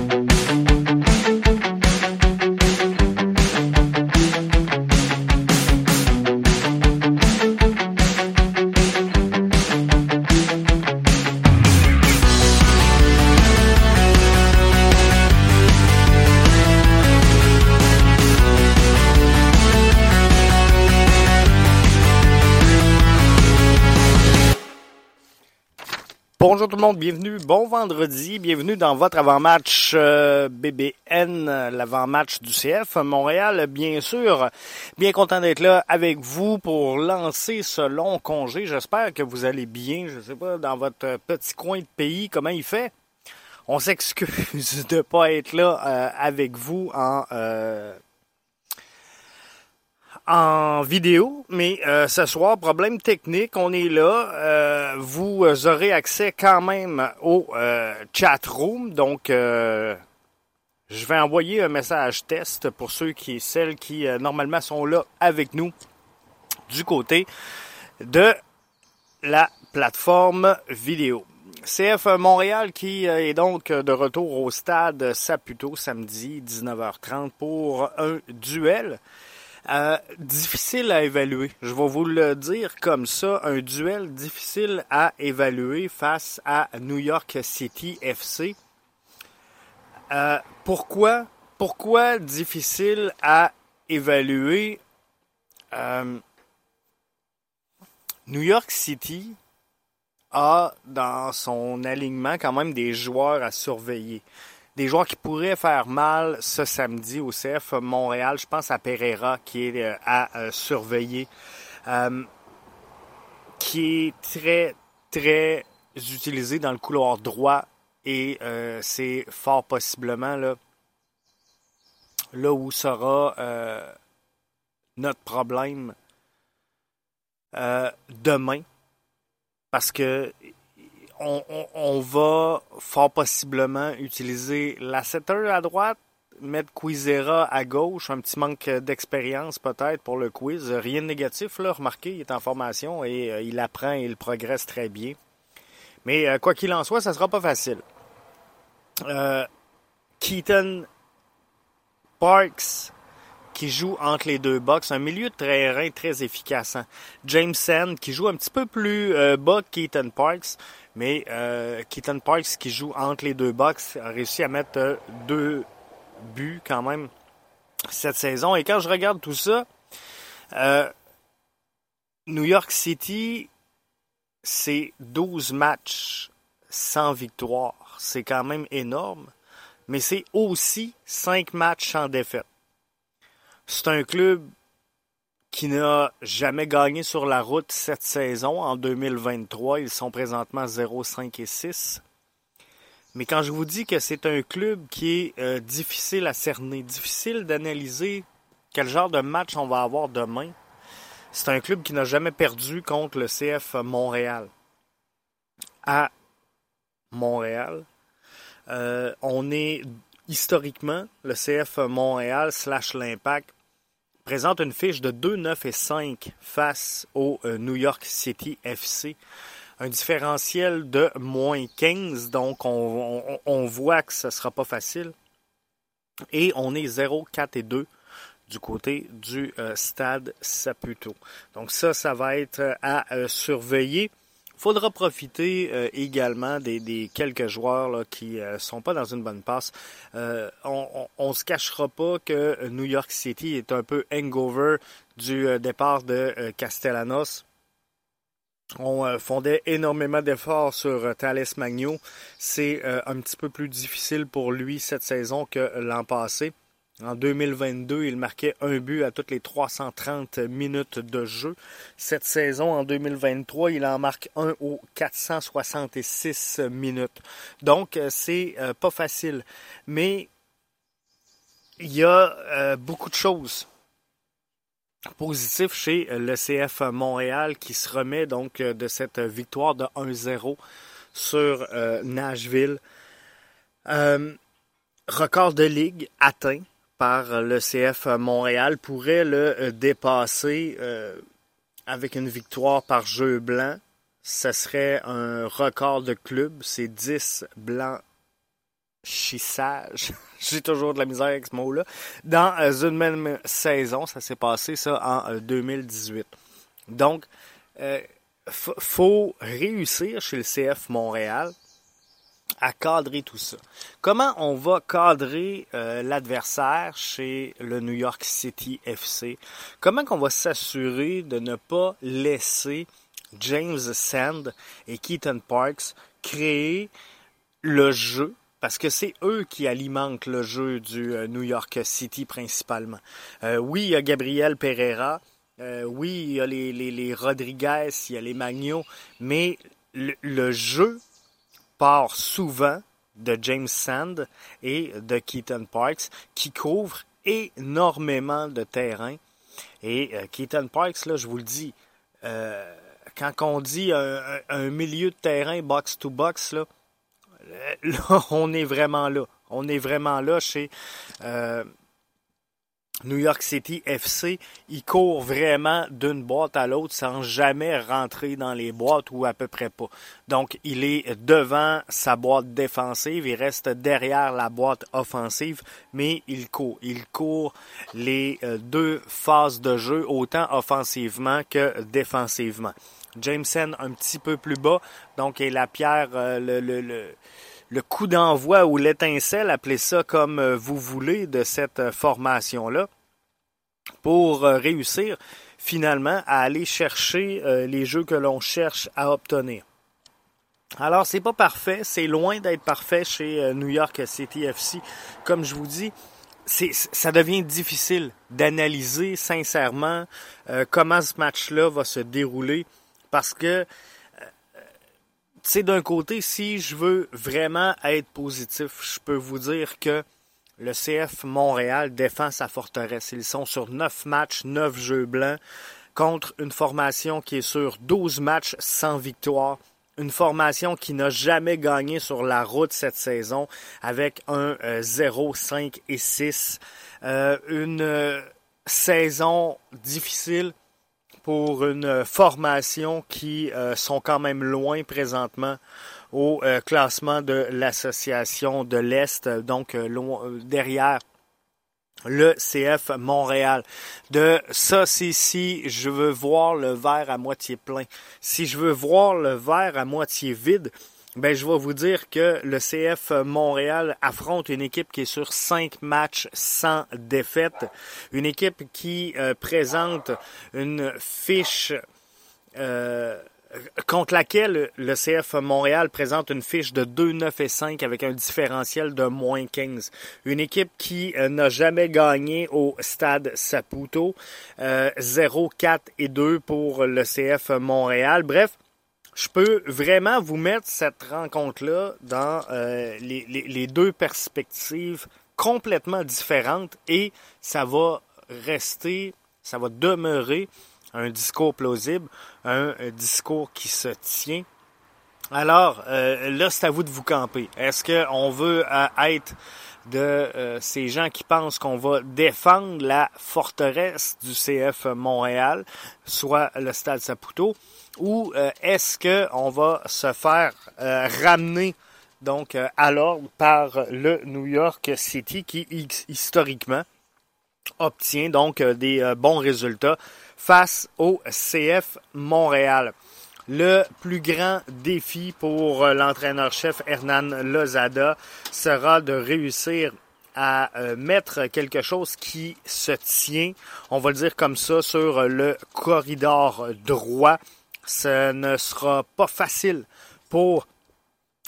Bonjour tout bienvenue, bon vendredi, bienvenue dans votre avant-match euh, BBN, l'avant-match du CF Montréal, bien sûr. Bien content d'être là avec vous pour lancer ce long congé. J'espère que vous allez bien, je sais pas, dans votre petit coin de pays, comment il fait? On s'excuse de pas être là euh, avec vous en euh, en vidéo, mais euh, ce soir, problème technique, on est là. Euh, vous aurez accès quand même au euh, chat room, donc je vais envoyer un message test pour ceux qui celles qui normalement sont là avec nous du côté de la plateforme vidéo. CF Montréal qui est donc de retour au stade Saputo samedi 19h30 pour un duel euh, difficile à évaluer. Je vais vous le dire comme ça, un duel difficile à évaluer face à New York City FC. Euh, pourquoi, pourquoi difficile à évaluer euh, New York City a dans son alignement quand même des joueurs à surveiller des joueurs qui pourraient faire mal ce samedi au CF Montréal. Je pense à Pereira qui est euh, à euh, surveiller, euh, qui est très, très utilisé dans le couloir droit et c'est fort possiblement là, là où sera notre problème demain. Parce que on, va fort possiblement utiliser la setter à droite, mettre Quizera à gauche, un petit manque d'expérience peut-être pour le quiz. Rien de négatif, là, remarquez, il est en formation et euh, il apprend et il progresse très bien. Mais euh, quoi qu'il en soit, ça sera pas facile. Euh, Keaton Parks qui joue entre les deux box, un milieu de terrain très efficace. Hein. James Sand qui joue un petit peu plus bas que Keaton Parks, mais euh, Keaton Parks, qui joue entre les deux box, a réussi à mettre euh, deux buts quand même cette saison. Et quand je regarde tout ça, euh, New York City, c'est 12 matchs sans victoire. C'est quand même énorme. Mais c'est aussi 5 matchs sans défaite. C'est un club qui n'a jamais gagné sur la route cette saison. En 2023, ils sont présentement 0, 5 et 6. Mais quand je vous dis que c'est un club qui est euh, difficile à cerner, difficile d'analyser quel genre de match on va avoir demain, c'est un club qui n'a jamais perdu contre le CF Montréal. À Montréal, euh, on est historiquement le CF Montréal slash l'Impact présente une fiche de 2, 9 et 5 face au euh, New York City FC. Un différentiel de moins 15, donc on, voit que ce ne sera pas facile. Et on est 0, 4 et 2 du côté du euh, stade Saputo. Donc ça, ça va être euh, à surveiller faudra profiter euh, également des, quelques joueurs qui ne euh, sont pas dans une bonne passe. Euh, on, ne se cachera pas que New York City est un peu hangover du départ de Castellanos. On fondait énormément d'efforts sur Thales Magno. C'est un petit peu plus difficile pour lui cette saison que l'an passé. En 2022, il marquait un but à toutes les 330 minutes de jeu. Cette saison, en 2023, il en marque un aux 466 minutes. Donc, euh, c'est euh, pas facile. Mais il y a euh, beaucoup de choses positives chez le CF Montréal qui se remet donc de cette victoire de 1-0 sur Nashville. record de ligue atteint par le CF Montréal pourrait le euh, dépasser euh, avec une victoire par jeu blanc. Ce serait un record de club. C'est 10 blancs j'ai toujours de la misère avec ce mot-là, dans une même saison. Ça s'est passé ça en 2018. Donc, euh, faut réussir chez le CF Montréal à cadrer tout ça. Comment on va cadrer euh, l'adversaire chez le New York City FC? Comment qu'on va s'assurer de ne pas laisser James Sand et Keaton Parks créer le jeu? Parce que c'est eux qui alimentent le jeu du euh, New York City principalement. Euh, oui, il y a Gabriel Pereira, oui, il y a les, les, Rodriguez, il y a les Magno, mais le jeu part souvent de James Sand et de Keaton Parks qui couvrent énormément de terrain. Et euh, Keaton Parks, là, je vous le dis, euh, quand on dit un, milieu de terrain box-to-box, là, là, on est vraiment là. On est vraiment là chez euh, New York City FC, il court vraiment d'une boîte à l'autre sans jamais rentrer dans les boîtes ou à peu près pas. Donc, il est devant sa boîte défensive, il reste derrière la boîte offensive, mais il court. Il court les euh, deux phases de jeu, autant offensivement que défensivement. Jameson un petit peu plus bas, donc est la pierre, euh, le, le, le le coup d'envoi ou l'étincelle, appelez ça comme euh, vous voulez, de cette euh, formation-là, pour euh, réussir finalement à aller chercher les jeux que l'on cherche à obtenir. Alors, c'est pas parfait, c'est loin d'être parfait chez New York City FC. Comme je vous dis, ça devient difficile d'analyser sincèrement comment ce match-là va se dérouler parce que sais, d'un côté, si je veux vraiment être positif, je peux vous dire que le CF Montréal défend sa forteresse. Ils sont sur 9 matchs, 9 jeux blancs contre une formation qui est sur 12 matchs sans victoire. Une formation qui n'a jamais gagné sur la route cette saison avec un 0, euh, 5 et 6. Euh, une euh, saison difficile pour une formation qui euh, sont quand même loin présentement au euh, classement de l'association de l'Est, donc euh, derrière le CF Montréal. De ça, c'est si je veux voir le verre à moitié plein. Si je veux voir le verre à moitié vide, ben, je vais vous dire que le CF Montréal affronte une équipe qui est sur cinq matchs sans défaite. Une équipe qui euh, présente une fiche euh, contre laquelle le CF Montréal présente une fiche de 2, 9 et 5 avec un différentiel de moins 15. Une équipe qui euh, n'a jamais gagné au stade Saputo. 0, 4 et 2 pour le CF Montréal. Bref, je peux vraiment vous mettre cette rencontre-là dans euh, les, deux perspectives complètement différentes et ça va rester, ça va demeurer un discours plausible, un, discours qui se tient. Alors, euh, là, c'est à vous de vous camper. Est-ce qu'on veut euh, être de ces gens qui pensent qu'on va défendre la forteresse du CF Montréal, soit le Stade Saputo, ou euh, est-ce qu'on va se faire euh, ramener donc euh, à l'ordre par le New York City qui historiquement obtient donc des bons résultats face au CF Montréal? Le plus grand défi pour l'entraîneur-chef Hernan Lozada sera de réussir à mettre quelque chose qui se tient, on va le dire comme ça, sur le corridor droit ce ne sera pas facile pour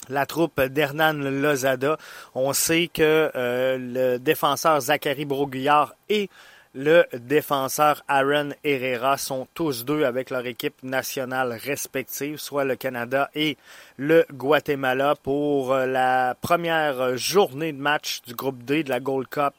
la troupe d'Hernan Lozada. On sait que euh, le défenseur Zachary Broguillard et le défenseur Aaron Herrera sont tous deux avec leur équipe nationale respective, soit le Canada et le Guatemala pour la première journée de match du groupe D de la Gold Cup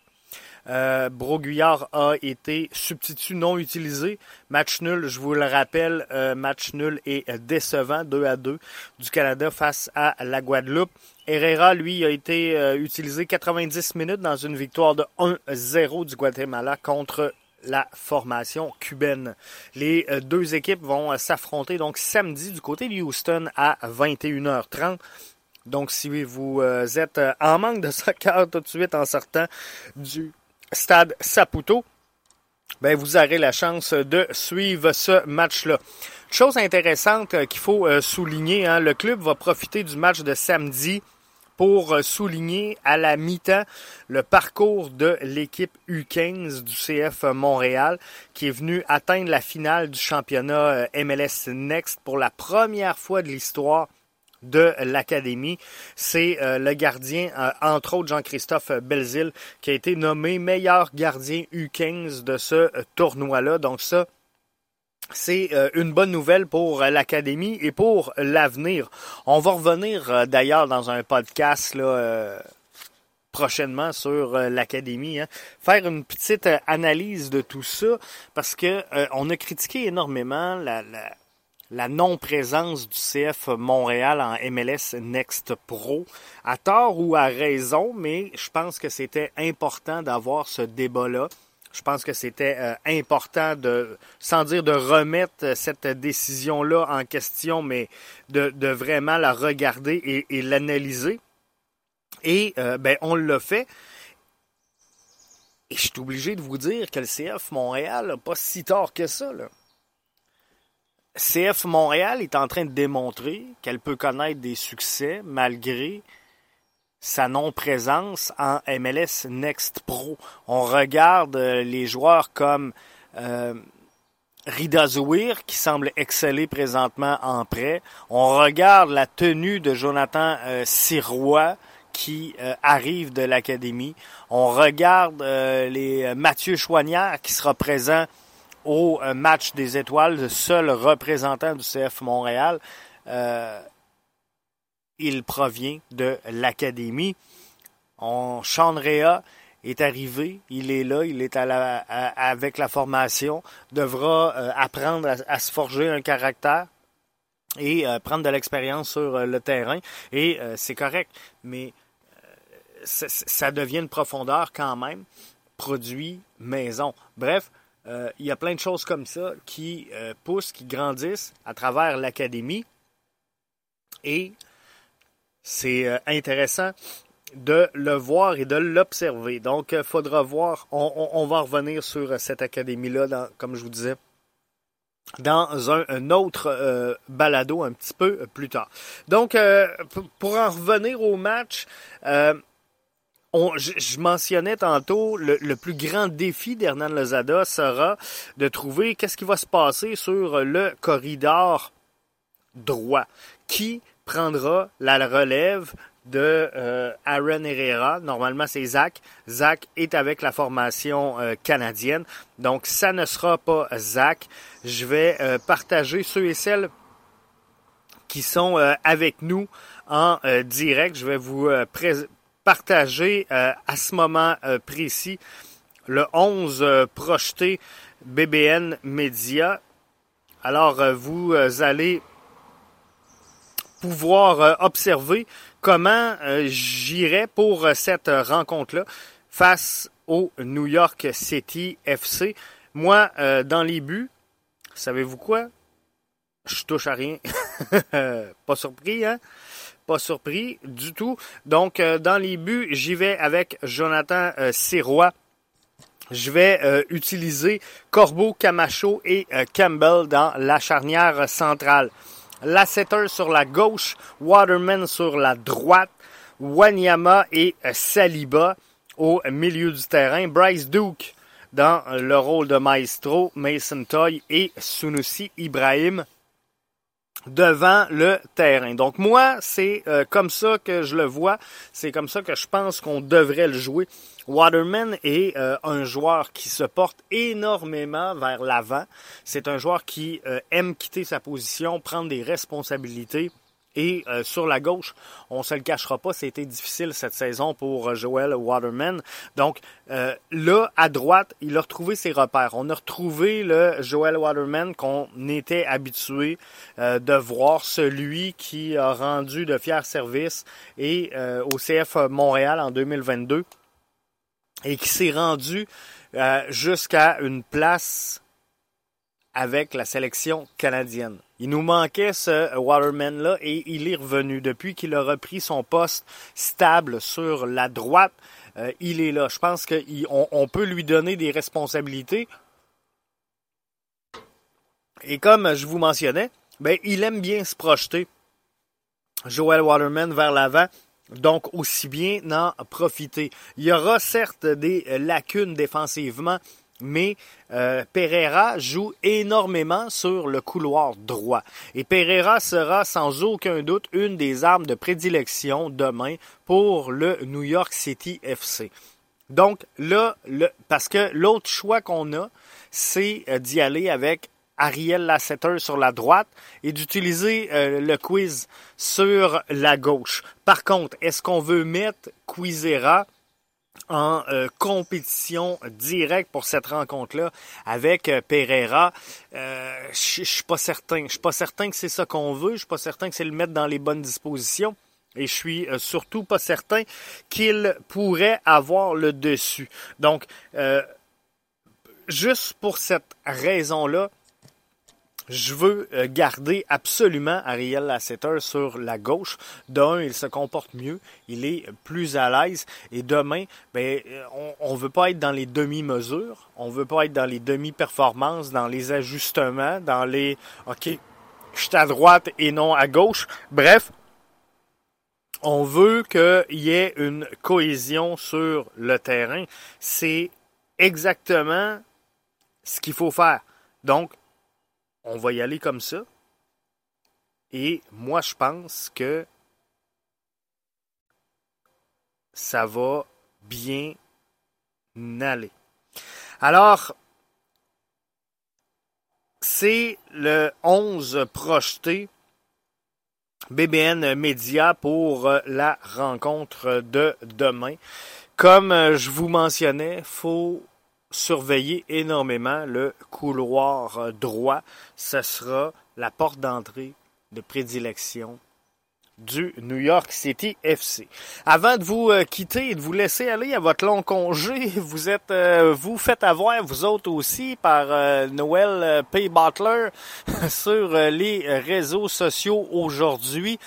euh, Broguillard a été substitut non utilisé. Match nul, je vous le rappelle, euh, match nul et décevant, 2 à 2 du Canada face à la Guadeloupe. Herrera, lui, a été euh, utilisé 90 minutes dans une victoire de 1-0 du Guatemala contre la formation cubaine. Les euh, deux équipes vont s'affronter donc samedi du côté de Houston à 21h30 Donc, si vous êtes en manque de soccer tout de suite en sortant du stade Saputo, ben, vous aurez la chance de suivre ce match-là. Chose intéressante qu'il faut souligner, hein, le club va profiter du match de samedi pour souligner à la mi-temps le parcours de l'équipe U15 du CF Montréal qui est venu atteindre la finale du championnat MLS Next pour la première fois de l'histoire de l'Académie. C'est euh, le gardien, euh, entre autres Jean-Christophe Belzil, qui a été nommé meilleur gardien U15 de ce euh, tournoi-là. Donc ça, c'est une bonne nouvelle pour l'Académie et pour l'avenir. On va revenir d'ailleurs dans un podcast prochainement sur l'Académie, hein. faire une petite analyse de tout ça, parce que on a critiqué énormément la non-présence du CF Montréal en MLS Next Pro, à tort ou à raison, mais je pense que c'était important d'avoir ce débat-là. Je pense que c'était euh, important de, sans dire de remettre cette décision-là en question, mais de, vraiment la regarder et, l'analyser. Et euh, ben, on l'a fait. Et je suis obligé de vous dire que le CF Montréal n'a pas si tard que ça. Là. CF Montréal est en train de démontrer qu'elle peut connaître des succès malgré sa non-présence en MLS Next Pro. On regarde euh, les joueurs comme euh, Rida Zouir, qui semble exceller présentement en prêt. On regarde la tenue de Jonathan euh, Sirois, qui euh, arrive de l'académie. On regarde les Mathieu Chouanière, qui sera présent au euh, match des étoiles, le seul représentant du CF Montréal, euh, il provient de l'académie. On, Sean est arrivé, il est là, il est avec la formation, devra euh, apprendre à, se forger un caractère et prendre de l'expérience sur le terrain. Et c'est correct, mais ça devient une profondeur quand même, produit maison. Bref, euh, il y a plein de choses comme ça qui euh, poussent, qui grandissent à travers l'académie. Et c'est euh, intéressant de le voir et de l'observer. Donc, il faudra voir. On, va revenir sur cette académie-là, comme je vous disais, dans un, autre balado un petit peu plus tard. Donc, pour en revenir au match, je, mentionnais tantôt, le, plus grand défi d'Hernan Lozada sera de trouver qu'est-ce qui va se passer sur le corridor droit. Qui prendra la relève de euh, Aaron Herrera? Normalement, c'est Zach. Zach est avec la formation euh, canadienne. Donc, ça ne sera pas Zach. Je vais euh, partager ceux et celles qui sont avec nous en direct. Je vais vous présenter partager euh, à ce moment euh, précis le 11 euh, projeté BBN Media. Alors, vous allez pouvoir observer comment j'irai pour cette rencontre-là face au New York City FC. Moi, dans les buts, savez-vous quoi? Je touche à rien. Pas surpris, hein? Pas surpris du tout. Donc, euh, dans les buts, j'y vais avec Jonathan euh, Sirois. Je vais euh, utiliser Corbeau, Camacho et Campbell dans la charnière centrale. Lasseter sur la gauche, Waterman sur la droite, Wanyama et Saliba au milieu du terrain. Bryce Duke dans le rôle de maestro, Mason Toy et Sunusi Ibrahim devant le terrain. Donc moi, c'est euh, comme ça que je le vois, c'est comme ça que je pense qu'on devrait le jouer. Waterman est euh, un joueur qui se porte énormément vers l'avant. C'est un joueur qui euh, aime quitter sa position, prendre des responsabilités et euh, sur la gauche, on se le cachera pas, c'était difficile cette saison pour euh, Joel Waterman. Donc euh, là, à droite, il a retrouvé ses repères. On a retrouvé le Joel Waterman qu'on était habitué de voir, celui qui a rendu de fiers services et au CF Montréal en 2022 et qui s'est rendu jusqu'à une place avec la sélection canadienne. Il nous manquait ce Waterman-là et il est revenu. Depuis qu'il a repris son poste stable sur la droite, euh, il est là. Je pense qu'on on peut lui donner des responsabilités. Et comme je vous mentionnais, ben, il aime bien se projeter. Joel Waterman vers l'avant. Donc, aussi bien en profiter. Il y aura certes des lacunes défensivement, mais euh, Pereira joue énormément sur le couloir droit. Et Pereira sera sans aucun doute une des armes de prédilection demain pour le New York City FC. Donc là, le, parce que l'autre choix qu'on a, c'est euh, d'y aller avec Ariel Lasseter sur la droite et d'utiliser euh, le quiz sur la gauche. Par contre, est-ce qu'on veut mettre Quizera en euh, compétition directe pour cette rencontre-là avec euh, Pereira. Euh, je suis pas certain. Je suis pas certain que c'est ça qu'on veut. Je suis pas certain que c'est le mettre dans les bonnes dispositions. Et je suis surtout pas certain qu'il pourrait avoir le dessus. Donc, juste pour cette raison-là, je veux euh, garder absolument Ariel Lasseter sur la gauche. D'un, il se comporte mieux, il est plus à l'aise. Et demain, ben, euh, on ne veut pas être dans les demi-mesures, on veut pas être dans les demi-performances, dans les ajustements, dans les OK, je suis à droite et non à gauche. Bref, on veut qu'il y ait une cohésion sur le terrain. C'est exactement ce qu'il faut faire. Donc, on va y aller comme ça. Et moi, je pense que ça va bien aller. Alors, c'est le 11 projeté BBN Média pour la rencontre de demain. Comme je vous mentionnais, faut surveiller énormément le couloir euh, droit. Ce sera la porte d'entrée de prédilection du New York City FC. Avant de vous euh, quitter et de vous laisser aller à votre long congé, vous êtes euh, vous faites avoir vous autres aussi par Noël P. Butler sur les réseaux sociaux aujourd'hui.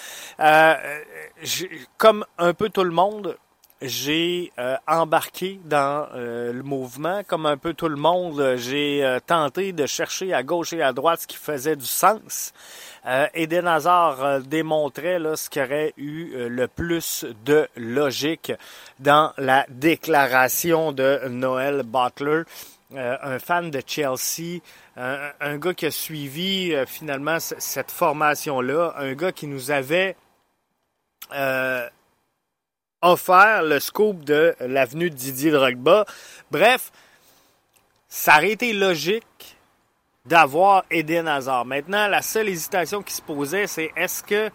comme un peu tout le monde, j'ai euh, embarqué dans euh, le mouvement. Comme un peu tout le monde, j'ai euh, tenté de chercher à gauche et à droite ce qui faisait du sens. Eden Hazard démontrait là, ce qui aurait eu le plus de logique dans la déclaration de Noël Butler. un fan de Chelsea, un, un, gars qui a suivi finalement cette formation-là, un gars qui nous avait offert le scoop de l'avenue de Didier Drogba. Bref, ça aurait été logique d'avoir Eden Hazard. Maintenant, la seule hésitation qui se posait, c'est est-ce que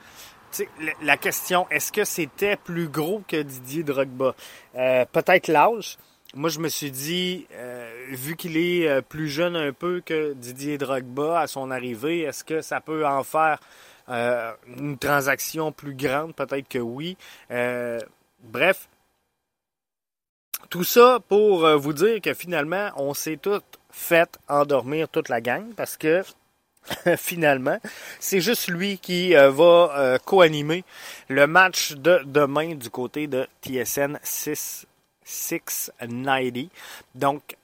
la question, est-ce que c'était plus gros que Didier Drogba? Euh, peut-être l'âge. Moi, je me suis dit, euh, vu qu'il est euh, plus jeune un peu que Didier Drogba à son arrivée, est-ce que ça peut en faire une transaction plus grande? Peut-être que oui. Bref, tout ça pour euh, vous dire que finalement, on s'est tout fait endormir toute la gang parce que finalement, c'est juste lui qui euh, va euh, co-animer le match de demain du côté de TSN 6, 690. Donc,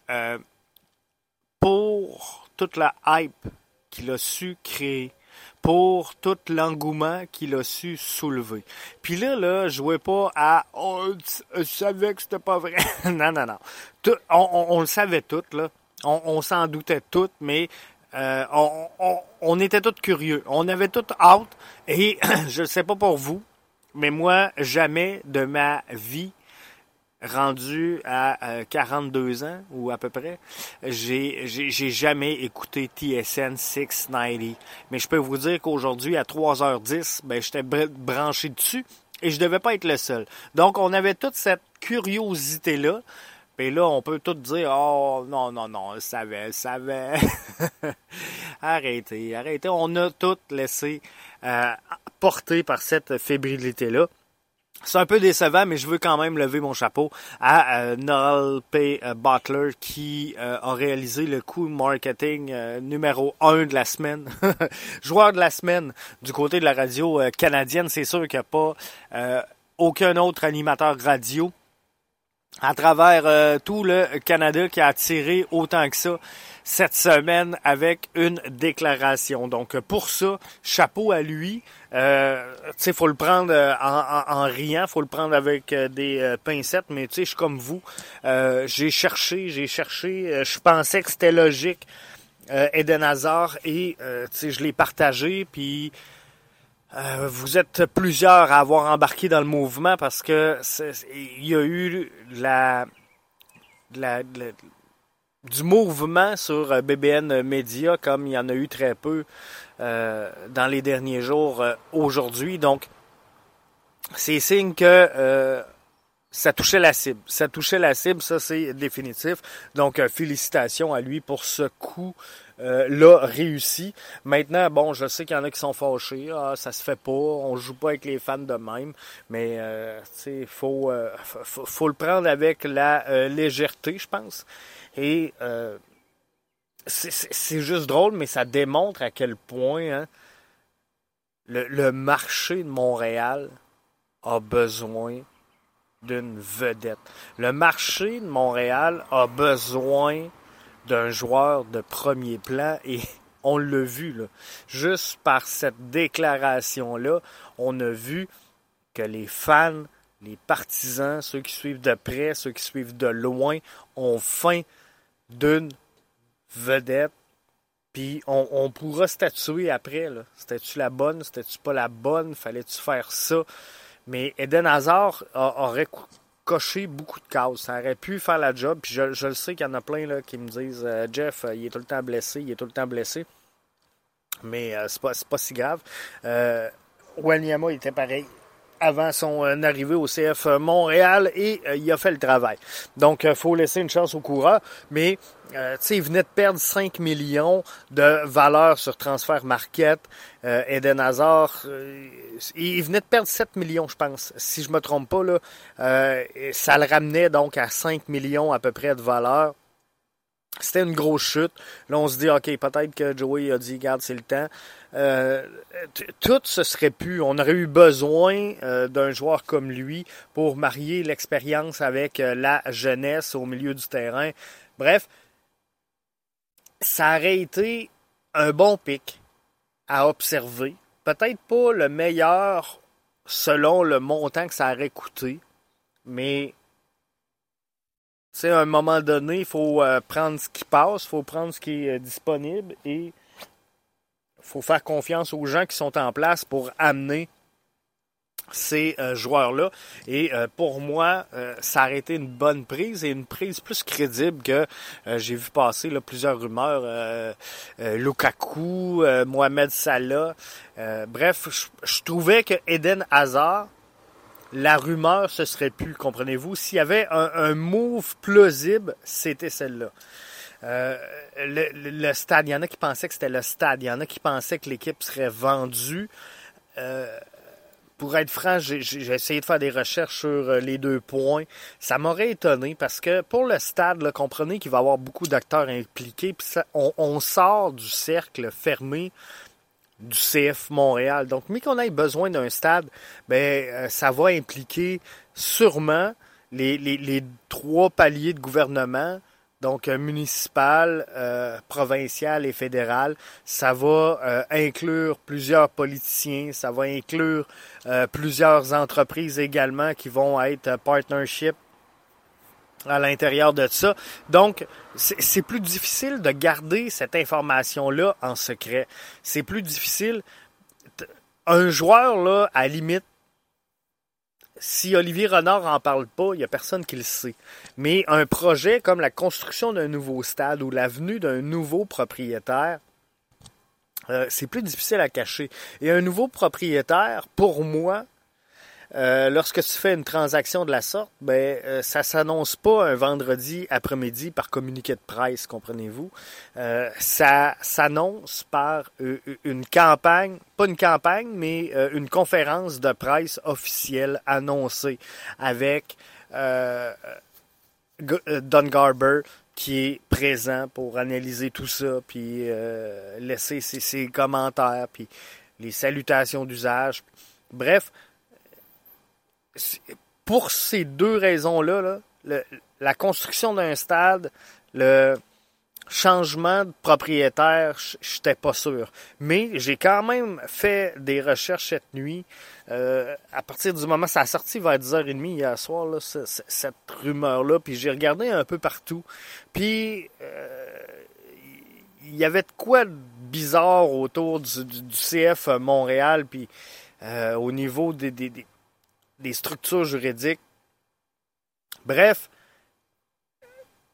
pour toute la hype qu'il a su créer pour tout l'engouement qu'il a su soulever. Puis là, là, jouais pas à oh, je savais que c'était pas vrai. non, non, non. on, le savait tout, là. On, s'en doutait tout, mais euh, on, était tous curieux. On avait tout hâte. Et je ne sais pas pour vous, mais moi, jamais de ma vie, rendu à 42 ans ou à peu près, j'ai jamais écouté TSN 690. Mais je peux vous dire qu'aujourd'hui à 3h10, ben j'étais branché dessus et je devais pas être le seul. Donc on avait toute cette curiosité là. Et là, on peut tout dire, oh non, non, non, elle savait, savait. arrêtez, arrêtez. On a tout laissé euh, porter par cette fébrilité-là. C'est un peu décevant, mais je veux quand même lever mon chapeau à euh, Noel P. Euh, Butler qui euh, a réalisé le coup marketing numéro un de la semaine. Joueur de la semaine du côté de la radio canadienne. C'est sûr qu'il n'y a pas aucun autre animateur radio à travers tout le Canada qui a attiré autant que ça cette semaine avec une déclaration. Donc pour ça, chapeau à lui. Euh, sais, faut le prendre euh, en, en, en, riant, faut le prendre avec euh, des euh, pincettes, mais tu sais, je suis comme vous. j'ai cherché, j'ai cherché, je pensais que c'était logique. Eden Hazard et sais, je l'ai partagé, puis vous êtes plusieurs à avoir embarqué dans le mouvement parce que il y a eu la, la, la du mouvement sur euh, BBN Media comme il y en a eu très peu euh, dans les derniers jours euh, aujourd'hui. Donc, c'est signe que ça touchait la cible. Ça touchait la cible, ça c'est définitif. Donc, félicitations à lui pour ce coup. là réussi. Maintenant, bon, je sais qu'il y en a qui sont fâchés. Ah, ça se fait pas. On joue pas avec les fans de même. Mais il faut, faut, faut, le prendre avec la légèreté, je pense. Et euh, c'est juste drôle, mais ça démontre à quel point hein, le, marché de Montréal a besoin d'une vedette. Le marché de Montréal a besoin d'un joueur de premier plan et on l'a vu, juste par cette déclaration-là, on a vu que les fans, les partisans, ceux qui suivent de près, ceux qui suivent de loin, ont faim d'une vedette. Puis on, pourra statuer après. C'était-tu la bonne? C'était-tu pas la bonne? Fallait-tu faire ça? Mais Eden Hazard aurait coché beaucoup de cases. Ça aurait pu faire la job. Puis je, le sais qu'il y en a plein là, qui me disent euh, Jeff, il est tout le temps blessé, il est tout le temps blessé. Mais euh, c'est pas, pas si grave. Euh, Wanyama était pareil avant son euh, arrivée au CF Montréal et euh, il a fait le travail. Donc, il euh, faut laisser une chance au courant, mais euh, il venait de perdre 5 millions de valeur sur Transfer Market. Eden Hazard, il venait de perdre 7 millions, je pense. Si je me trompe pas, là, ça le ramenait donc à 5 millions à peu près de valeur. C'était une grosse chute. Là, on se dit, OK, peut-être que Joey a dit, garde, c'est le temps. Euh, tout ce serait pu. On aurait eu besoin euh, d'un joueur comme lui pour marier l'expérience avec euh, la jeunesse au milieu du terrain. Bref, ça aurait été un bon pic à observer. Peut-être pas le meilleur selon le montant que ça aurait coûté, mais à un moment donné, il faut euh, prendre ce qui passe, il faut prendre ce qui est euh, disponible et il faut faire confiance aux gens qui sont en place pour amener ces euh, joueurs-là. Et pour moi, ça a été une bonne prise et une prise plus crédible que j'ai vu passer là, plusieurs rumeurs. Lukaku, Mohamed Salah. bref, je, je trouvais que Eden Hazard la rumeur ce serait plus, comprenez-vous. S'il y avait un, move plausible, c'était celle-là. Euh, le, stade, il y en a qui pensaient que c'était le stade, il y en a qui pensaient que l'équipe serait vendue. Euh, pour être franc, j'ai essayé de faire des recherches sur euh, les deux points. Ça m'aurait étonné parce que pour le stade, là, comprenez qu'il va y avoir beaucoup d'acteurs impliqués. Puis on, on, sort du cercle fermé du CF Montréal. Donc, mais qu'on ait besoin d'un stade, ben, euh, ça va impliquer sûrement les, les, les trois paliers de gouvernement, donc euh, municipal, euh, provincial et fédéral. Ça va inclure plusieurs politiciens, ça va inclure plusieurs entreprises également qui vont être partnership à l'intérieur de ça. Donc, c'est plus difficile de garder cette information-là en secret. C'est plus difficile. Un joueur, là, à limite, si Olivier Renard en parle pas, il y a personne qui le sait. Mais un projet comme la construction d'un nouveau stade ou l'avenue d'un nouveau propriétaire, euh, c'est plus difficile à cacher. Et un nouveau propriétaire, pour moi, euh, lorsque tu fais une transaction de la sorte, ben euh, ça s'annonce pas un vendredi après-midi par communiqué de presse, comprenez-vous. Euh, ça s'annonce par une campagne, pas une campagne, mais une conférence de presse officielle annoncée avec Don Garber qui est présent pour analyser tout ça, puis laisser ses, ses, commentaires, puis les salutations d'usage. Bref, pour ces deux raisons-là, la construction d'un stade, le changement de propriétaire, j'étais pas sûr. Mais j'ai quand même fait des recherches cette nuit. Euh, à partir du moment, ça a sorti vers 10h30 hier soir, cette rumeur-là, puis j'ai regardé un peu partout. Puis, euh, il y avait de quoi de bizarre autour du, CF Montréal, puis euh, au niveau des structures juridiques. Bref,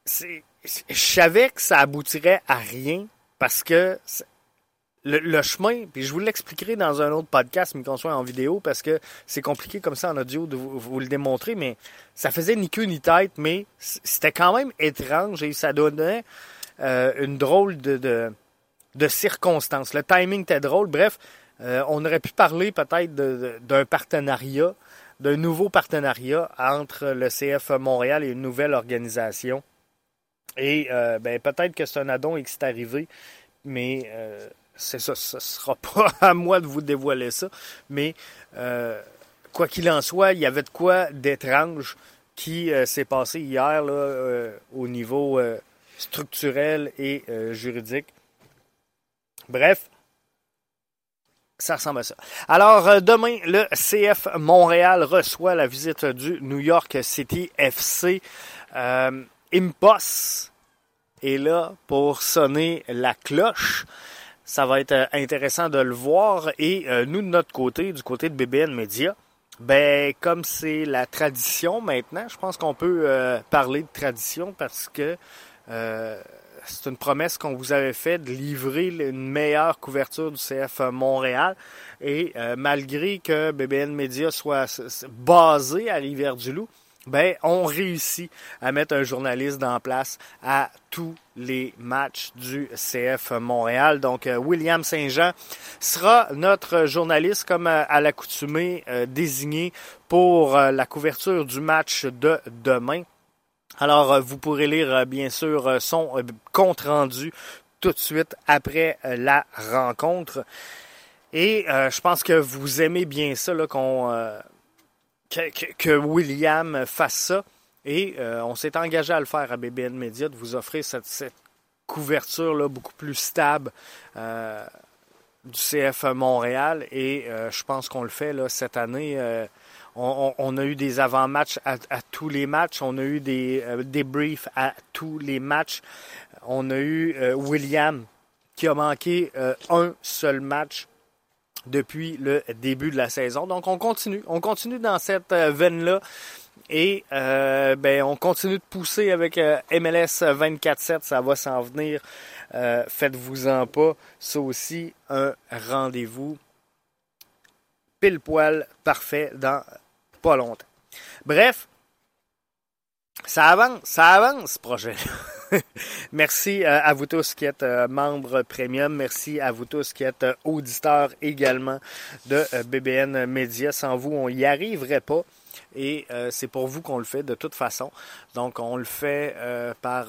je savais que ça aboutirait à rien parce que le, chemin, puis je vous l'expliquerai dans un autre podcast, mais qu'on soit en vidéo, parce que c'est compliqué comme ça en audio de vous, le démontrer, mais ça faisait ni queue ni tête, mais c'était quand même étrange et ça donnait euh, une drôle de, de, circonstances. Le timing était drôle. Bref, euh, on aurait pu parler peut-être d'un partenariat d'un nouveau partenariat entre le CF Montréal et une nouvelle organisation. Et euh, ben, peut-être que c'est un addon et que c'est arrivé, mais euh, c'est ça, ce ne sera pas à moi de vous dévoiler ça. Mais euh, quoi qu'il en soit, il y avait de quoi d'étrange qui s'est passé hier au niveau structurel et juridique. Bref, ça ressemble à ça. Alors, euh, demain, le CF Montréal reçoit la visite du New York City FC. Euh, Impos est là pour sonner la cloche. Ça va être euh, intéressant de le voir. Et euh, nous, de notre côté, du côté de BBN Media, ben, comme c'est la tradition maintenant, je pense qu'on peut parler de tradition parce que c'est une promesse qu'on vous avait faite de livrer une meilleure couverture du CF Montréal. Et euh, malgré que BBN Media soit basé à Rivière-du-Loup, ben, on réussit à mettre un journaliste en place à tous les matchs du CF Montréal. Donc, euh, William Saint-Jean sera notre journaliste, comme euh, à l'accoutumée, désigné pour la couverture du match de demain. Alors, euh, vous pourrez lire, euh, bien sûr, euh, son compte rendu tout de suite après la rencontre. Et je pense que vous aimez bien ça, qu'on, que, William fasse ça. Et on s'est engagé à le faire à BBN Media, de vous offrir cette, couverture là, beaucoup plus stable du CF Montréal. Et je pense qu'on le fait là, cette année on, a eu des avant-matchs à, tous les matchs. On a eu des euh, débriefs à tous les matchs. On a eu euh, William qui a manqué euh, un seul match depuis le début de la saison. Donc on continue, on continue dans cette veine-là. Et ben, on continue de pousser avec MLS 24-7, ça va s'en venir. Faites-vous-en pas. C'est aussi un rendez-vous pile poil parfait dans pas longtemps. Bref, ça avance, ça avance ce projet. Merci euh, à vous tous qui êtes euh, membres premium. Merci à vous tous qui êtes euh, auditeurs également de BBN Media. Sans vous, on n'y arriverait pas. Et c'est pour vous qu'on le fait de toute façon. Donc, on le fait par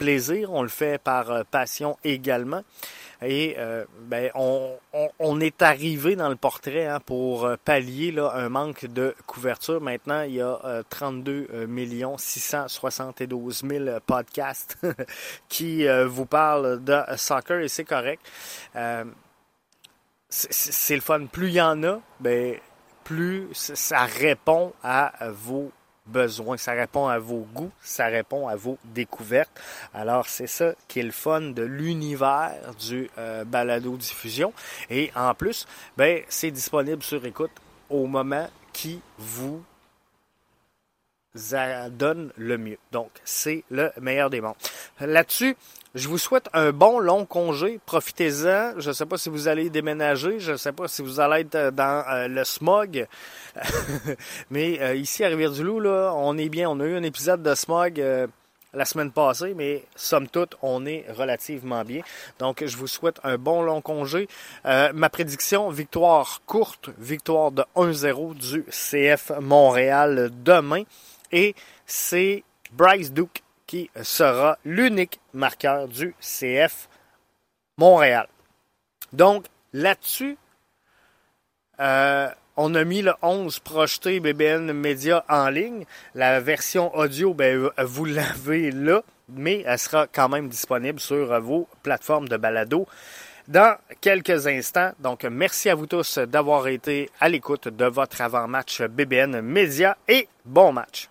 plaisir, on le fait par passion également. Et euh, ben, on, est arrivé dans le portrait hein, pour euh, pallier là, un manque de couverture. Maintenant, il y a 32 euh, millions 672 000 podcasts qui vous parlent de soccer et c'est correct. c'est le fun. Plus il y en a, ben, plus ça répond à vos besoin. Ça répond à vos goûts, ça répond à vos découvertes. Alors, c'est ça qui est le fun de l'univers du euh, balado-diffusion. Et en plus, ben, c'est disponible sur écoute au moment qui vous donne le mieux. Donc, c'est le meilleur des mondes. Là-dessus, je vous souhaite un bon long congé. Profitez-en. Je ne sais pas si vous allez déménager. Je ne sais pas si vous allez être dans euh, le smog. mais euh, ici à Rivière-du-Loup, on est bien. On a eu un épisode de smog euh, la semaine passée, mais somme toute, on est relativement bien. Donc, je vous souhaite un bon long congé. ma prédiction, victoire courte, victoire de 1-0 du CF Montréal demain. Et c'est Bryce Duke qui sera l'unique marqueur du CF Montréal. Donc, là-dessus, euh, on a mis le 11 projeté BBN Media en ligne. La version audio, ben, vous l'avez là, mais elle sera quand même disponible sur vos plateformes de balado dans quelques instants. Donc, merci à vous tous d'avoir été à l'écoute de votre avant-match BBN Media et bon match.